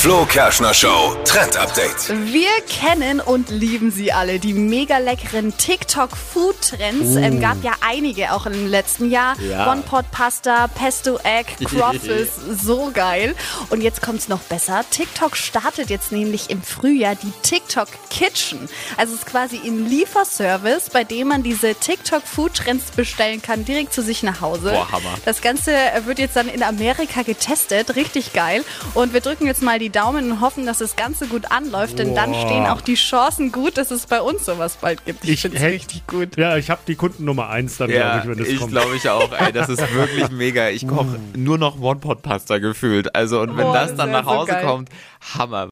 Flo Kerschner Show Trend Update. Wir kennen und lieben sie alle, die mega leckeren TikTok-Food-Trends. Uh. Ähm, gab ja einige auch im letzten Jahr. Ja. One-Pot-Pasta, Pesto-Egg, Croffles, so geil. Und jetzt kommt's noch besser. TikTok startet jetzt nämlich im Frühjahr die TikTok Kitchen. Also es ist quasi ein Lieferservice, bei dem man diese TikTok-Food-Trends bestellen kann, direkt zu sich nach Hause. Boah, Hammer. Das Ganze wird jetzt dann in Amerika getestet, richtig geil. Und wir drücken jetzt mal die Daumen und hoffen, dass das Ganze gut anläuft, denn dann Boah. stehen auch die Chancen gut, dass es bei uns sowas bald gibt. Ich, Ich finde es richtig gut. Ja, ich habe die Kunden Nummer eins dann, glaube ich, wenn es ich kommt. glaube ich auch, ey, das ist wirklich mega. Ich koche nur noch One-Pot-Pasta gefühlt. Also, und wenn Oh, das das dann nach so Hause geil. kommt, Hammer.